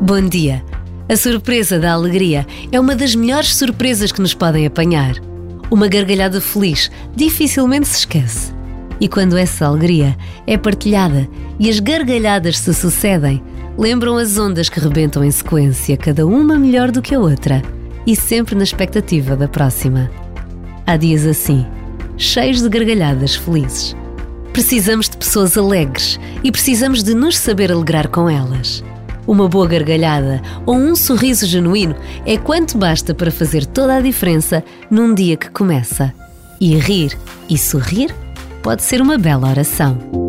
Bom dia! A surpresa da alegria é uma das melhores surpresas que nos podem apanhar. Uma gargalhada feliz dificilmente se esquece. E quando essa alegria é partilhada e as gargalhadas se sucedem, lembram as ondas que rebentam em sequência, cada uma melhor do que a outra, e sempre na expectativa da próxima. Há dias assim, cheios de gargalhadas felizes. Precisamos de pessoas alegres e precisamos de nos saber alegrar com elas. Uma boa gargalhada ou um sorriso genuíno é quanto basta para fazer toda a diferença num dia que começa. E rir e sorrir pode ser uma bela oração.